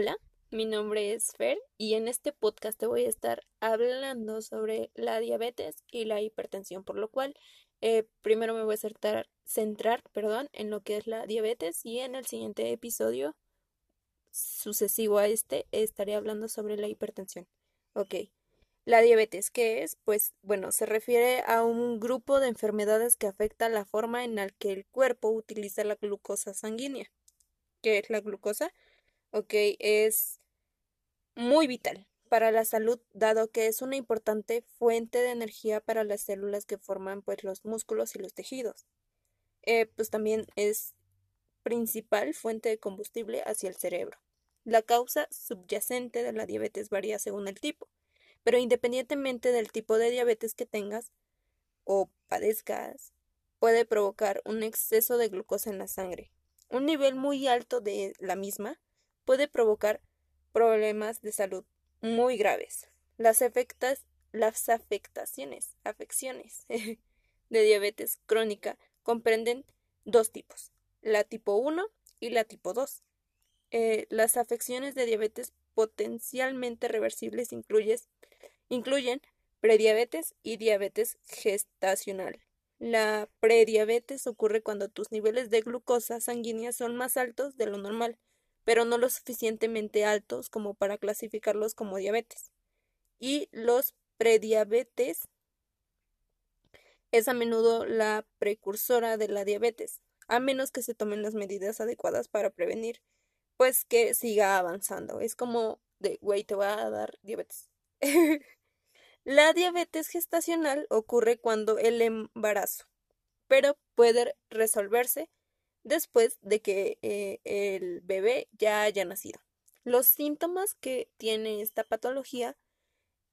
Hola, mi nombre es Fer y en este podcast te voy a estar hablando sobre la diabetes y la hipertensión, por lo cual eh, primero me voy a centrar, centrar perdón, en lo que es la diabetes y en el siguiente episodio sucesivo a este estaré hablando sobre la hipertensión. Ok. La diabetes, ¿qué es? Pues bueno, se refiere a un grupo de enfermedades que afecta la forma en la que el cuerpo utiliza la glucosa sanguínea. ¿Qué es la glucosa? Ok, es muy vital para la salud, dado que es una importante fuente de energía para las células que forman pues los músculos y los tejidos. Eh, pues también es principal fuente de combustible hacia el cerebro. La causa subyacente de la diabetes varía según el tipo, pero independientemente del tipo de diabetes que tengas o padezcas, puede provocar un exceso de glucosa en la sangre. Un nivel muy alto de la misma puede provocar problemas de salud muy graves. Las, las afectaciones, afecciones de diabetes crónica comprenden dos tipos, la tipo 1 y la tipo 2. Eh, las afecciones de diabetes potencialmente reversibles incluyen prediabetes y diabetes gestacional. La prediabetes ocurre cuando tus niveles de glucosa sanguínea son más altos de lo normal, pero no lo suficientemente altos como para clasificarlos como diabetes. Y los prediabetes es a menudo la precursora de la diabetes, a menos que se tomen las medidas adecuadas para prevenir pues que siga avanzando. Es como de, güey, te va a dar diabetes. La diabetes gestacional ocurre cuando el embarazo, pero puede resolverse después de que eh, el bebé ya haya nacido. Los síntomas que tiene esta patología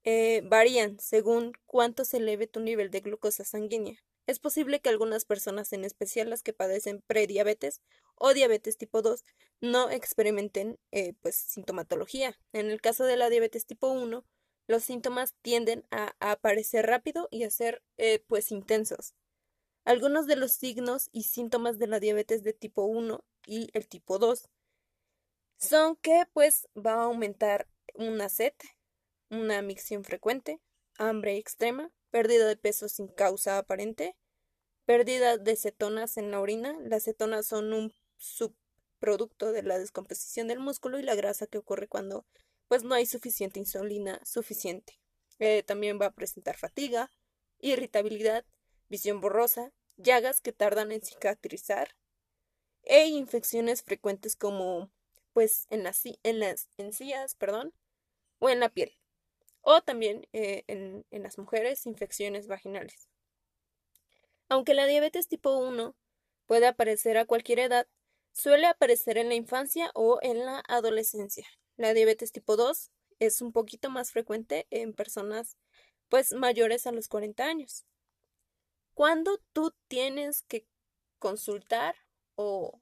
eh, varían según cuánto se eleve tu nivel de glucosa sanguínea. Es posible que algunas personas, en especial las que padecen prediabetes o diabetes tipo 2, no experimenten eh, pues sintomatología. En el caso de la diabetes tipo 1, los síntomas tienden a, aparecer rápido y a ser pues intensos. Algunos de los signos y síntomas de la diabetes de tipo 1 y el tipo 2 son que pues va a aumentar una sed, una micción frecuente, hambre extrema, pérdida de peso sin causa aparente, pérdida de cetonas en la orina. Las cetonas son un subproducto de la descomposición del músculo y la grasa que ocurre cuando pues no hay suficiente insulina suficiente. Eh, también va a presentar fatiga, irritabilidad, visión borrosa, llagas que tardan en cicatrizar e infecciones frecuentes como pues en las, en las encías, perdón, o en la piel o también eh, en, en las mujeres infecciones vaginales. Aunque la diabetes tipo 1 puede aparecer a cualquier edad, suele aparecer en la infancia o en la adolescencia. La diabetes tipo 2 es un poquito más frecuente en personas pues mayores a los 40 años. Cuando tú tienes que consultar o,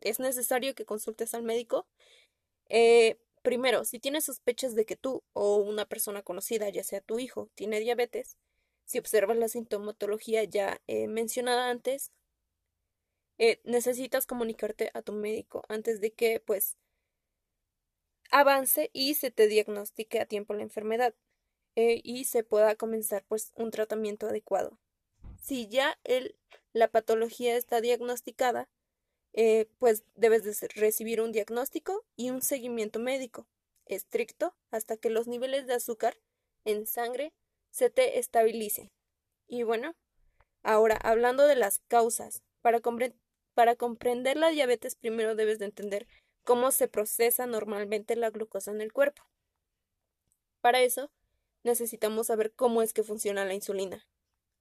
es necesario que consultes al médico, eh, Primero, si tienes sospechas de que tú o una persona conocida, ya sea tu hijo, tiene diabetes, si observas la sintomatología ya eh, mencionada antes, eh, necesitas comunicarte a tu médico antes de que pues avance y se te diagnostique a tiempo la enfermedad eh, y se pueda comenzar pues un tratamiento adecuado. Si ya el, la patología está diagnosticada, eh, pues debes de recibir un diagnóstico y un seguimiento médico estricto hasta que los niveles de azúcar en sangre se te estabilicen. Y bueno, ahora hablando de las causas, para, para comprender la diabetes primero debes de entender cómo se procesa normalmente la glucosa en el cuerpo. Para eso necesitamos saber cómo es que funciona la insulina.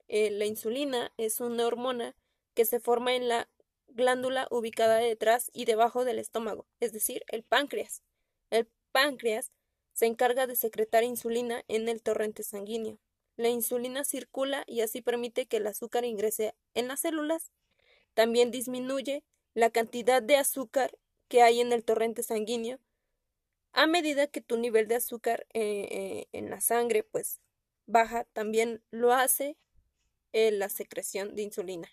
Eh, la insulina es una hormona que se forma en la glándula ubicada detrás y debajo del estómago, es decir, el páncreas. El páncreas se encarga de secretar insulina en el torrente sanguíneo. La insulina circula y así permite que el azúcar ingrese en las células. También disminuye la cantidad de azúcar que hay en el torrente sanguíneo a medida que tu nivel de azúcar eh, eh, en la sangre pues baja, también lo hace eh, la secreción de insulina.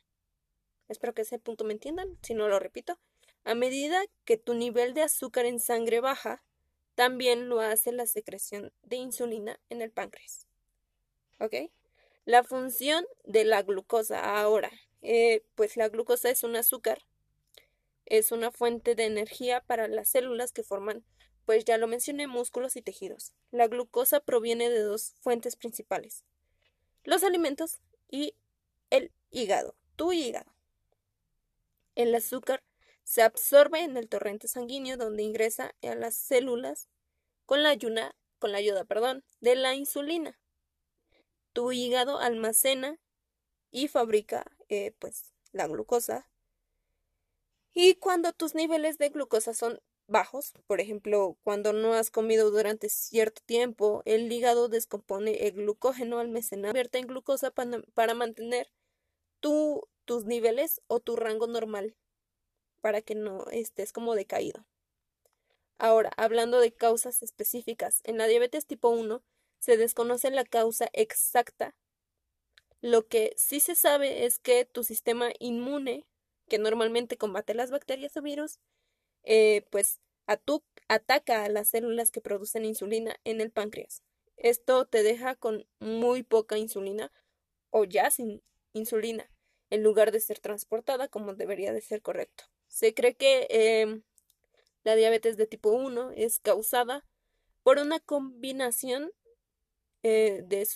Espero que ese punto me entiendan, si no lo repito. A medida que tu nivel de azúcar en sangre baja, también lo hace la secreción de insulina en el páncreas. ¿Ok? La función de la glucosa ahora, eh, pues la glucosa es un azúcar, es una fuente de energía para las células que forman, pues ya lo mencioné, músculos y tejidos. La glucosa proviene de dos fuentes principales, los alimentos y el hígado, tu hígado. El azúcar se absorbe en el torrente sanguíneo donde ingresa a las células con la, ayuna, con la ayuda perdón, de la insulina. Tu hígado almacena y fabrica eh, pues la glucosa. Y cuando tus niveles de glucosa son bajos, por ejemplo, cuando no has comido durante cierto tiempo, el hígado descompone el glucógeno almacenado en glucosa para, mantener tu, tus niveles o tu rango normal para que no estés como decaído. Ahora, hablando de causas específicas, en la diabetes tipo 1 se desconoce la causa exacta. Lo que sí se sabe es que tu sistema inmune, que normalmente combate las bacterias o virus, eh, pues ataca a las células que producen insulina en el páncreas. Esto te deja con muy poca insulina o ya sin insulina, en lugar de ser transportada como debería de ser correcto. Se cree que em, la diabetes de tipo 1 es causada por una combinación eh, de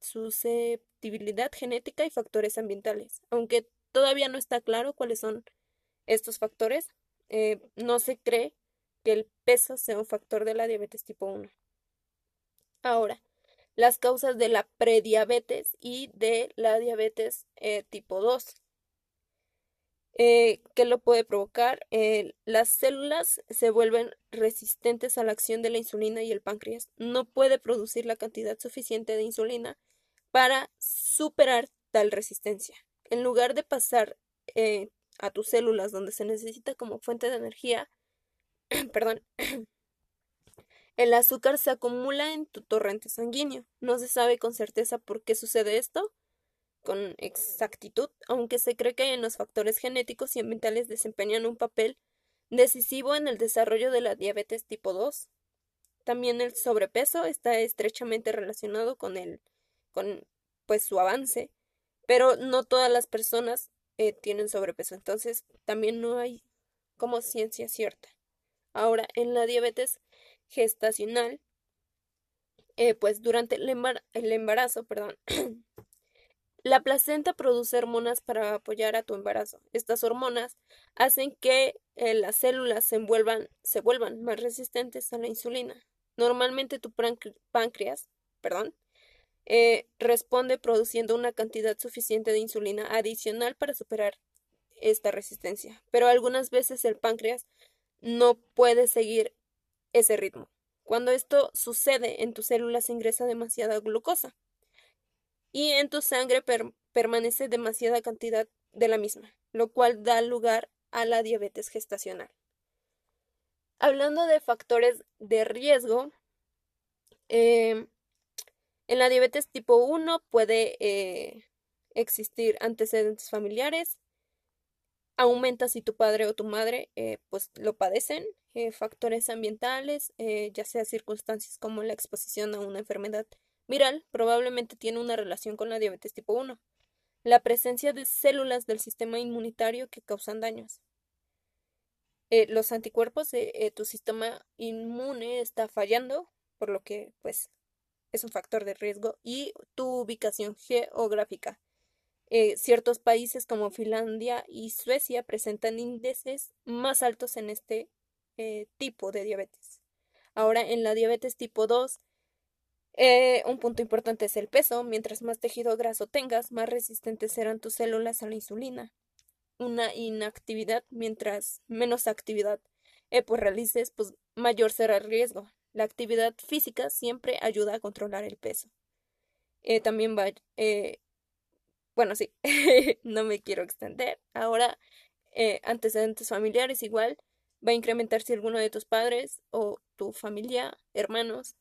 susceptibilidad genética y factores ambientales. Aunque todavía no está claro cuáles son estos factores, eh, no se cree que el peso sea un factor de la diabetes tipo 1. Ahora, las causas de la prediabetes y de la diabetes eh, tipo 2. Eh, ¿Qué lo puede provocar? Las células se vuelven resistentes a la acción de la insulina y el páncreas no puede producir la cantidad suficiente de insulina para superar tal resistencia. En lugar de pasar eh, a tus células donde se necesita como fuente de energía, perdón, el azúcar se acumula en tu torrente sanguíneo. No se sabe con certeza por qué sucede esto, con exactitud, aunque se cree que en los factores genéticos y ambientales desempeñan un papel decisivo en el desarrollo de la diabetes tipo 2. También el sobrepeso está estrechamente relacionado con el con pues su avance, pero no todas las personas eh, tienen sobrepeso, entonces también no hay como ciencia cierta. Ahora, en la diabetes gestacional, eh, pues durante el, embarazo, perdón, La placenta produce hormonas para apoyar a tu embarazo. Estas hormonas hacen que eh, las células se, envuelvan, se vuelvan más resistentes a la insulina. Normalmente tu páncreas perdón, eh, responde produciendo una cantidad suficiente de insulina adicional para superar esta resistencia, pero algunas veces el páncreas no puede seguir ese ritmo. Cuando esto sucede, en tus células ingresa demasiada glucosa y en tu sangre permanece demasiada cantidad de la misma, lo cual da lugar a la diabetes gestacional. Hablando de factores de riesgo, em, en la diabetes tipo 1 puede eh, existir antecedentes familiares, aumenta si tu padre o tu madre eh, pues lo padecen, eh, factores ambientales, ya sea circunstancias como la exposición a una enfermedad viral probablemente tiene una relación con la diabetes tipo 1, la presencia de células del sistema inmunitario que causan daños. Los anticuerpos de tu sistema inmune está fallando, por lo que pues es un factor de riesgo y tu ubicación geográfica. Eh, ciertos países como Finlandia y Suecia presentan índices más altos en este tipo de diabetes. Ahora, en la diabetes tipo 2, eh, un punto importante es el peso. Mientras más tejido graso tengas, más resistentes serán tus células a la insulina. Una inactividad, mientras menos actividad eh, pues realices, pues mayor será el riesgo. La actividad física siempre ayuda a controlar el peso. Eh, también va, bueno, sí, no me quiero extender. Ahora, antecedentes familiares igual va a incrementar si alguno de tus padres o tu familia, hermanos,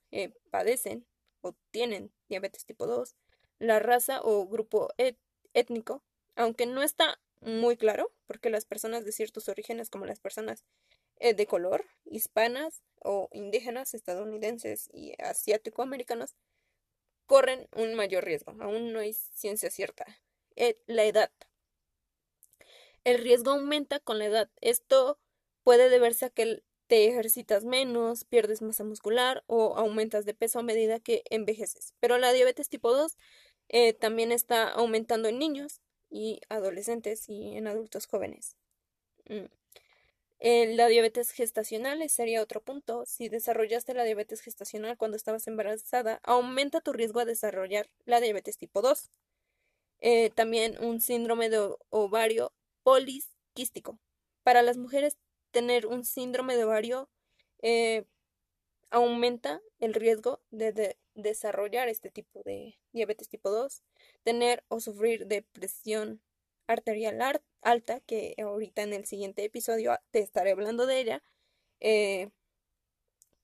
padecen o tienen diabetes tipo 2, la raza o grupo étnico, aunque no está muy claro, porque las personas de ciertos orígenes, como las personas eh, de color, hispanas o indígenas, estadounidenses y asiático-americanos, corren un mayor riesgo. Aún no hay ciencia cierta. Eh, la edad. El riesgo aumenta con la edad. Esto puede deberse a que te ejercitas menos, pierdes masa muscular o aumentas de peso a medida que envejeces. Pero la diabetes tipo 2 eh, también está aumentando en niños y adolescentes y en adultos jóvenes. Mm. Eh, la diabetes gestacional sería otro punto. Si desarrollaste la diabetes gestacional cuando estabas embarazada, aumenta tu riesgo a desarrollar la diabetes tipo 2. Eh, también un síndrome de ovario poliquístico. Para las mujeres, tener un síndrome de ovario eh, aumenta el riesgo de, desarrollar este tipo de diabetes tipo 2, tener o sufrir de presión arterial alta, que ahorita en el siguiente episodio te estaré hablando de ella, eh,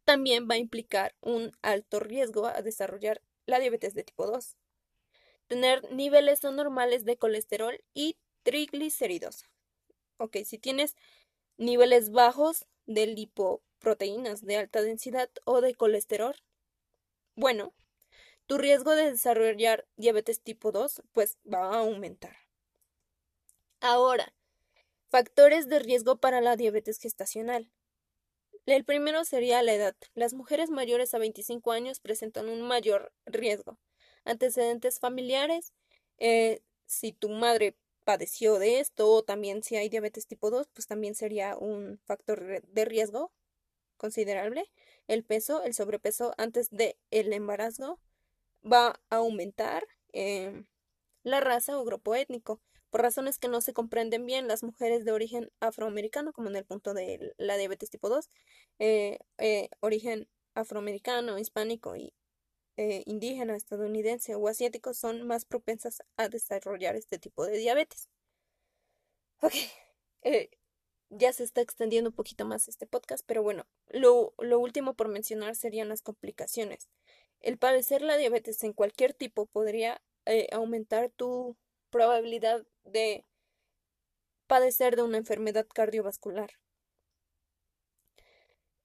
también va a implicar un alto riesgo a desarrollar la diabetes de tipo 2. Tener niveles anormales de colesterol y triglicéridos. Ok, si tienes niveles bajos de lipoproteínas de alta densidad o de colesterol, bueno, tu riesgo de desarrollar diabetes tipo 2 pues va a aumentar. Ahora, factores de riesgo para la diabetes gestacional. El primero sería la edad. Las mujeres mayores a 25 años presentan un mayor riesgo. Antecedentes familiares. Eh, si tu madre padeció de esto o también si hay diabetes tipo 2, pues también sería un factor de riesgo considerable. El peso, el sobrepeso antes del el embarazo va a aumentar. Em, la raza o grupo étnico. Por razones que no se comprenden bien, las mujeres de origen afroamericano, como en el punto de la diabetes tipo 2, eh, eh, origen afroamericano, hispánico y eh, indígena, estadounidense o asiático son más propensas a desarrollar este tipo de diabetes. Ok, ya se está extendiendo un poquito más este podcast, pero bueno, lo, último por mencionar serían las complicaciones. El padecer la diabetes en cualquier tipo podría aumentar tu probabilidad de padecer de una enfermedad cardiovascular.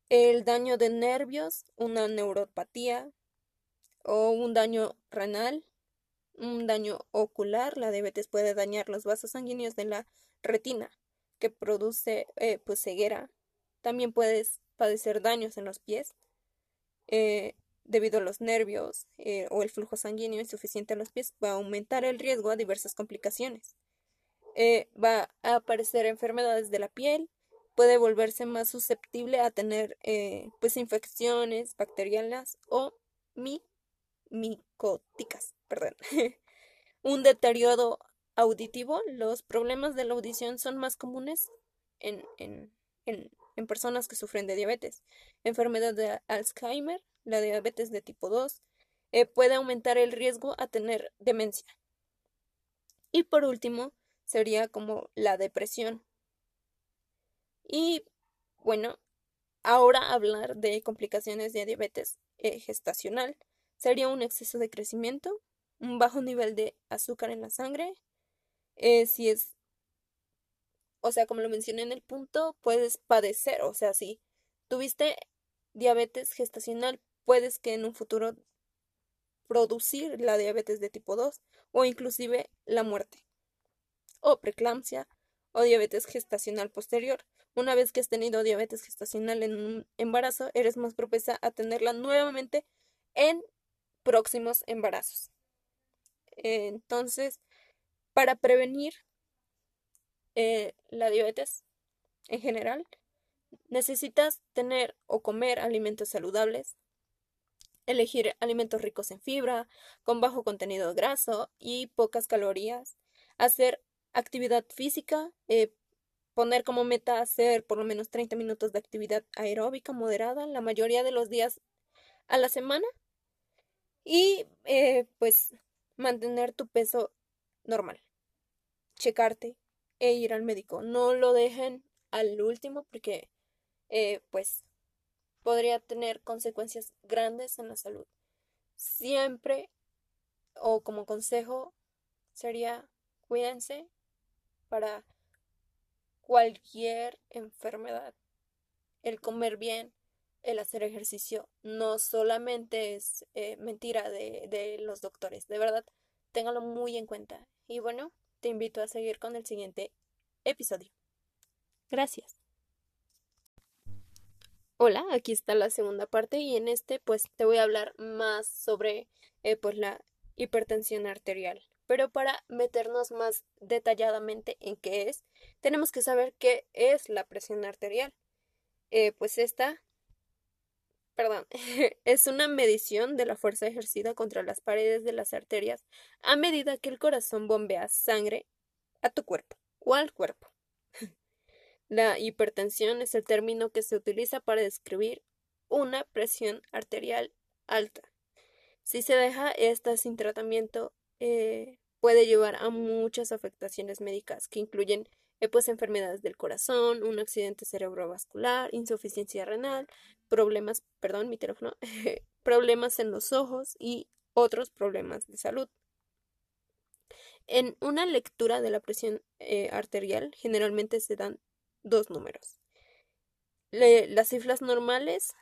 El daño de nervios, una neuropatía, o un daño renal, un daño ocular. La diabetes puede dañar los vasos sanguíneos de la retina, que produce eh, pues ceguera. También puedes padecer daños en los pies eh, debido a los nervios eh, o el flujo sanguíneo insuficiente a los pies. Va a aumentar el riesgo a diversas complicaciones. va a aparecer enfermedades de la piel, puede volverse más susceptible a tener pues infecciones bacterianas o mi micóticas, un deterioro auditivo. Los problemas de la audición son más comunes en, en, en personas que sufren de diabetes. Enfermedad de Alzheimer, la diabetes de tipo 2, eh, puede aumentar el riesgo a tener demencia. Y por último, sería como la depresión. Y bueno, ahora hablar de complicaciones de diabetes eh, gestacional sería un exceso de crecimiento, un bajo nivel de azúcar en la sangre. Eh, si es, o sea, como lo mencioné en el punto, puedes padecer, o sea, si tuviste diabetes gestacional, puedes que en un futuro producir la diabetes de tipo 2 o inclusive la muerte o preeclampsia o diabetes gestacional posterior. Una vez que has tenido diabetes gestacional en un embarazo, eres más propensa a tenerla nuevamente en próximos embarazos. Entonces, para prevenir eh, la diabetes en general, necesitas tener o comer alimentos saludables, elegir alimentos ricos en fibra, con bajo contenido graso y pocas calorías, hacer actividad física, eh, poner como meta hacer por lo menos 30 minutos de actividad aeróbica moderada la mayoría de los días a la semana y eh, pues mantener tu peso normal. Checarte e ir al médico. No lo dejen al último porque eh, pues podría tener consecuencias grandes en la salud. Siempre o como consejo sería cuídense para cualquier enfermedad. El comer bien, el hacer ejercicio, no solamente es eh, mentira de, de los doctores, de verdad, téngalo muy en cuenta. Y bueno, te invito a seguir con el siguiente episodio. Gracias. Hola, aquí está la segunda parte y en este pues te voy a hablar más sobre eh, pues la hipertensión arterial. Pero para meternos más detalladamente en qué es, tenemos que saber qué es la presión arterial. Eh, pues esta, perdón, es una medición de la fuerza ejercida contra las paredes de las arterias a medida que el corazón bombea sangre a tu cuerpo o al cuerpo. La hipertensión es el término que se utiliza para describir una presión arterial alta. Si se deja esta sin tratamiento, eh, puede llevar a muchas afectaciones médicas que incluyen eh, pues, enfermedades del corazón, un accidente cerebrovascular, insuficiencia renal, problemas, perdón, mi teléfono, problemas en los ojos y otros problemas de salud. En una lectura de la presión eh, arterial generalmente se dan dos números. las cifras normales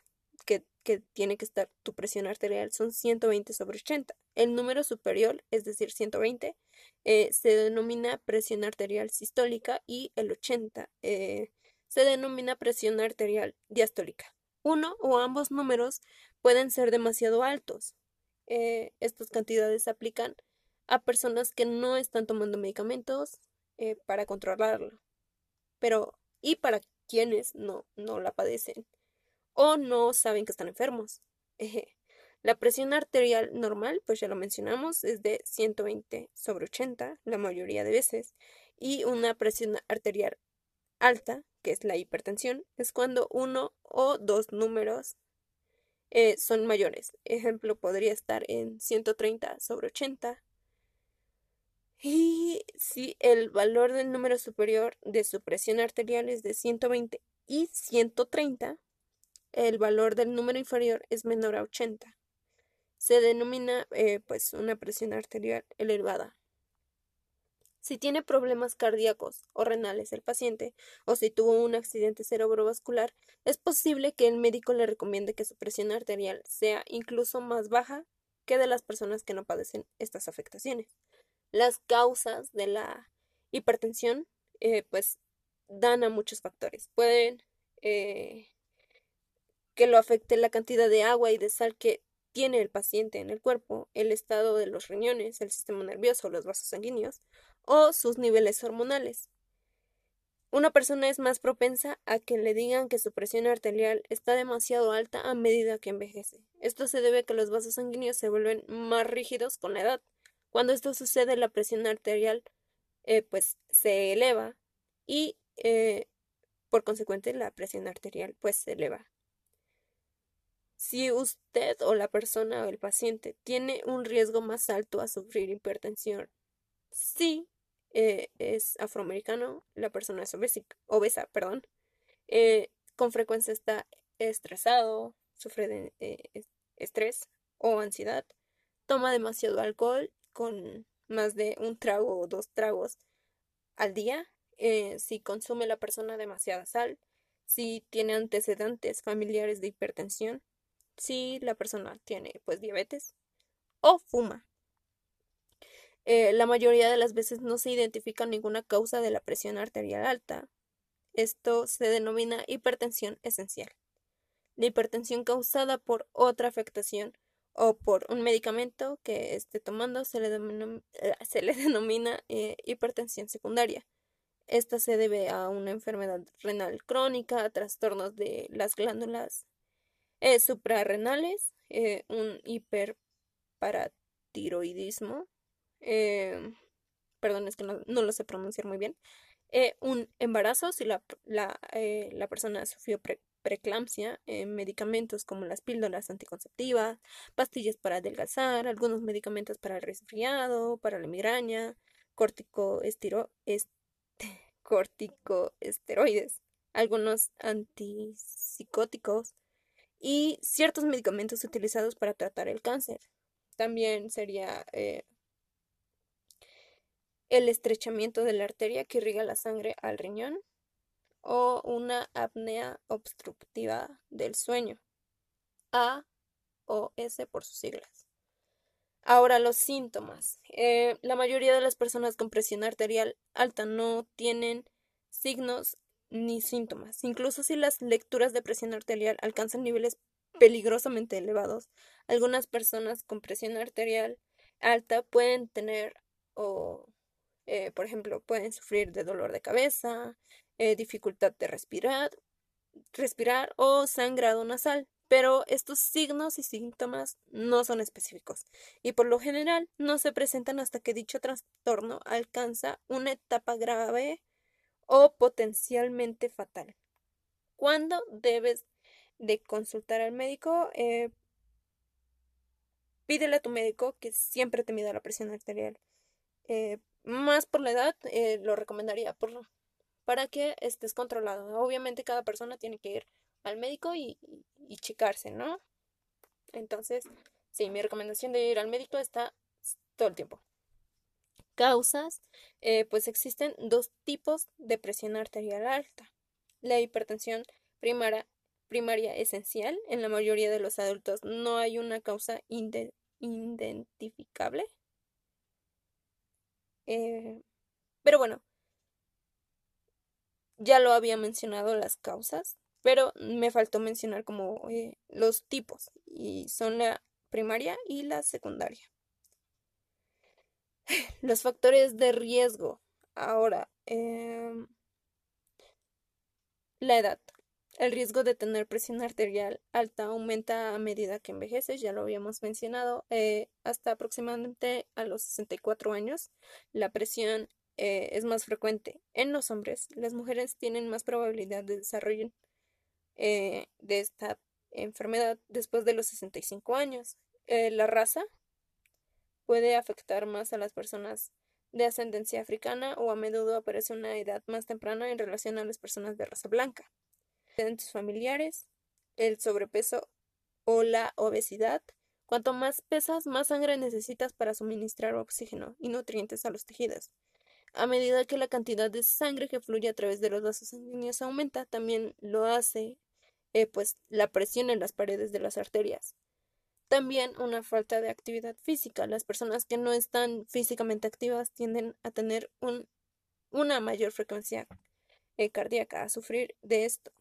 que, tiene que estar tu presión arterial son 120 sobre 80. El número superior, es decir, 120, eh, se denomina presión arterial sistólica y el 80 eh, se denomina presión arterial diastólica. Uno o ambos números pueden ser demasiado altos. Eh, estas cantidades se aplican a personas que no están tomando medicamentos para controlarlo. Pero y para quienes no, no la padecen o no saben que están enfermos. La presión arterial normal, pues ya lo mencionamos, es de 120 sobre 80 la mayoría de veces. Y una presión arterial alta, que es la hipertensión, es cuando uno o dos números eh, son mayores. Ejemplo, podría estar en 130 sobre 80 y si el valor del número superior de su presión arterial es de 120 y 130, el valor del número inferior es menor a 80. Se denomina eh, pues una presión arterial elevada. Si tiene problemas cardíacos o renales el paciente, o si tuvo un accidente cerebrovascular, es posible que el médico le recomiende que su presión arterial sea incluso más baja que de las personas que no padecen estas afectaciones las causas de la hipertensión, eh, pues dan a muchos factores. Pueden eh, que lo afecte la cantidad de agua y de sal que tiene el paciente en el cuerpo, el estado de los riñones, el sistema nervioso, los vasos sanguíneos o sus niveles hormonales. Una persona es más propensa a que le digan que su presión arterial está demasiado alta a medida que envejece. Esto se debe a que los vasos sanguíneos se vuelven más rígidos con la edad. Cuando esto sucede, la presión arterial eh, pues se eleva y eh, por consecuente la presión arterial pues se eleva. Si usted o la persona o el paciente tiene un riesgo más alto a sufrir hipertensión, si eh, es afroamericano, la persona es obesa, perdón, con frecuencia está estresado, sufre de estrés o ansiedad, toma demasiado alcohol con más de un trago o dos tragos al día, eh, si consume la persona demasiada sal, si tiene antecedentes familiares de hipertensión, si la persona tiene pues diabetes o fuma. Eh, la mayoría de las veces no se identifica ninguna causa de la presión arterial alta. Esto se denomina hipertensión esencial. La hipertensión causada por otra afectación o por un medicamento que esté tomando se le, denomina, eh, se le denomina eh, hipertensión secundaria. Esta se debe a una enfermedad renal crónica, trastornos de las glándulas eh, suprarrenales, un hiperparatiroidismo, perdón, es que no, lo sé pronunciar muy bien, un embarazo si la, la, la persona sufrió pre preeclampsia, en medicamentos como las píldoras anticonceptivas, pastillas para adelgazar, algunos medicamentos para el resfriado, para la migraña, corticoesteroides, algunos antipsicóticos y ciertos medicamentos utilizados para tratar el cáncer. También sería eh, el estrechamiento de la arteria que irriga la sangre al riñón o una apnea obstructiva del sueño, A o S por sus siglas. Ahora los síntomas. Eh, la mayoría de las personas con presión arterial alta no tienen signos ni síntomas. Incluso si las lecturas de presión arterial alcanzan niveles peligrosamente elevados, algunas personas con presión arterial alta pueden tener o, eh, por ejemplo, pueden sufrir de dolor de cabeza, eh, dificultad de respirar, respirar o sangrado nasal. Pero estos signos y síntomas no son específicos y por lo general no se presentan hasta que dicho trastorno alcanza una etapa grave o potencialmente fatal. ¿Cuándo debes de consultar al médico? Eh, pídele a tu médico que siempre te mida la presión arterial. Eh, más por la edad, lo recomendaría por, para que estés controlado. Obviamente cada persona tiene que ir al médico y, checarse, ¿no? Entonces, sí, mi recomendación de ir al médico está todo el tiempo. Causas, eh, pues existen dos tipos de presión arterial alta. La hipertensión primaria, primaria esencial, en la mayoría de los adultos no hay una causa identificable. Eh, pero bueno, ya lo había mencionado las causas pero me faltó mencionar como eh, los tipos y son la primaria y la secundaria. Los factores de riesgo. Ahora, em, la edad. El riesgo de tener presión arterial alta aumenta a medida que envejeces, ya lo habíamos mencionado, eh, hasta aproximadamente a los 64 años. La presión eh, es más frecuente en los hombres. Las mujeres tienen más probabilidad de desarrollar eh, de esta enfermedad después de los 65 años. Eh, la raza puede afectar más a las personas de ascendencia africana o a menudo aparece una edad más temprana en relación a las personas de raza blanca. Antecedentes familiares, el sobrepeso o la obesidad. Cuanto más pesas, más sangre necesitas para suministrar oxígeno y nutrientes a los tejidos. A medida que la cantidad de sangre que fluye a través de los vasos sanguíneos aumenta, también lo hace eh, pues la presión en las paredes de las arterias. También una falta de actividad física. Las personas que no están físicamente activas tienden a tener un, una mayor frecuencia eh, cardíaca, a sufrir de esto.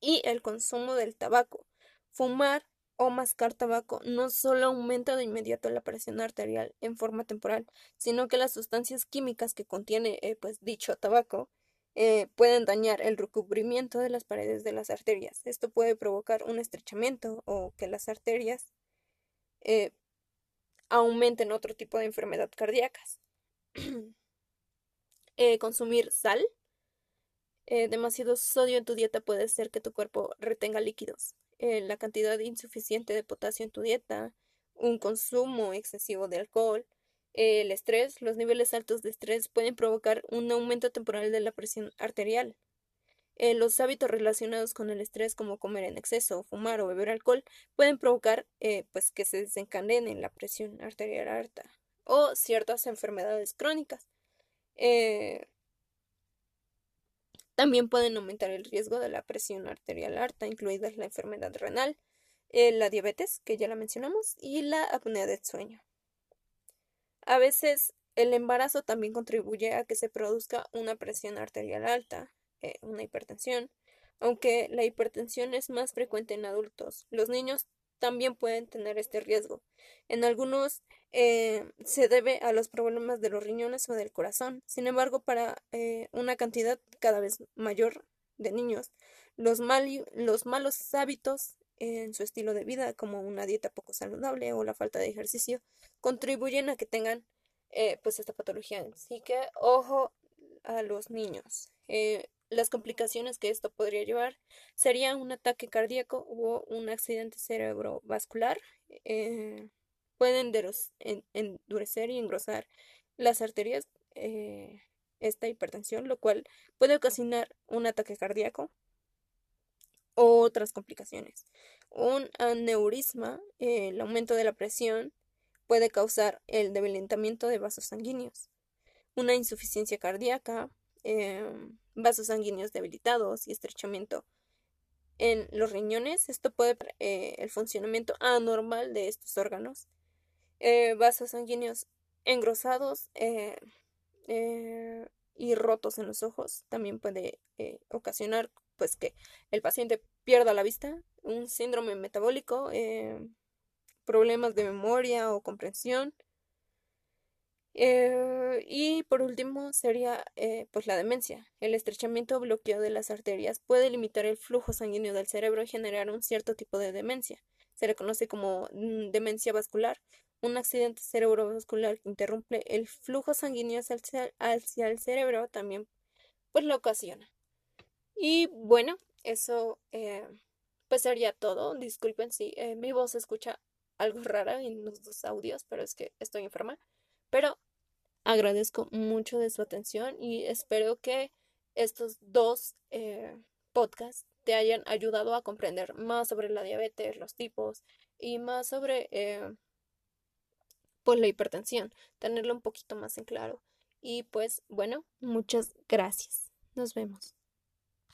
Y el consumo del tabaco. Fumar o mascar tabaco no solo aumenta de inmediato la presión arterial en forma temporal, sino que las sustancias químicas que contiene eh, pues dicho tabaco eh, pueden dañar el recubrimiento de las paredes de las arterias. Esto puede provocar un estrechamiento o que las arterias eh, aumenten otro tipo de enfermedad cardíacas. Consumir sal. demasiado sodio en tu dieta puede hacer que tu cuerpo retenga líquidos. La cantidad insuficiente de potasio en tu dieta, un consumo excesivo de alcohol, el estrés, los niveles altos de estrés pueden provocar un aumento temporal de la presión arterial. Eh, los hábitos relacionados con el estrés, como comer en exceso, fumar o beber alcohol, pueden provocar eh, pues, que se desencadene la presión arterial alta o ciertas enfermedades crónicas. Eh, también pueden aumentar el riesgo de la presión arterial alta, incluidas la enfermedad renal, la diabetes, que ya la mencionamos, y la apnea del sueño. A veces el embarazo también contribuye a que se produzca una presión arterial alta, eh, una hipertensión, aunque la hipertensión es más frecuente en adultos. Los niños también pueden tener este riesgo. En algunos eh, se debe a los problemas de los riñones o del corazón. Sin embargo, para eh, una cantidad cada vez mayor de niños, los, los malos hábitos en su estilo de vida, como una dieta poco saludable o la falta de ejercicio, contribuyen a que tengan eh, pues esta patología. Así que ojo a los niños. Eh, las complicaciones que esto podría llevar sería un ataque cardíaco o un accidente cerebrovascular. Eh, pueden endurecer y engrosar las arterias, esta hipertensión, lo cual puede ocasionar un ataque cardíaco otras complicaciones. Un aneurisma, el aumento de la presión, puede causar el debilitamiento de vasos sanguíneos. una insuficiencia cardíaca, em, vasos sanguíneos debilitados y estrechamiento en los riñones. Esto puede eh, el funcionamiento anormal de estos órganos. Eh, vasos sanguíneos engrosados eh, y rotos en los ojos también puede ocasionar pues que el paciente pierda la vista, un síndrome metabólico, problemas de memoria o comprensión, eh, y por último sería eh, pues la demencia. El estrechamiento o bloqueo de las arterias puede limitar el flujo sanguíneo del cerebro y generar un cierto tipo de demencia. Se le conoce como mm, demencia vascular. Un accidente cerebrovascular que interrumpe el flujo sanguíneo hacia, el cerebro también pues lo ocasiona. Y bueno, eso eh, pues sería todo. Disculpen si mi voz se escucha algo rara en los dos audios, pero es que estoy enferma. Pero agradezco mucho de su atención y espero que estos dos eh, podcasts te hayan ayudado a comprender más sobre la diabetes, los tipos y más sobre eh, pues la hipertensión, tenerlo un poquito más en claro. Y pues bueno, muchas gracias. Nos vemos.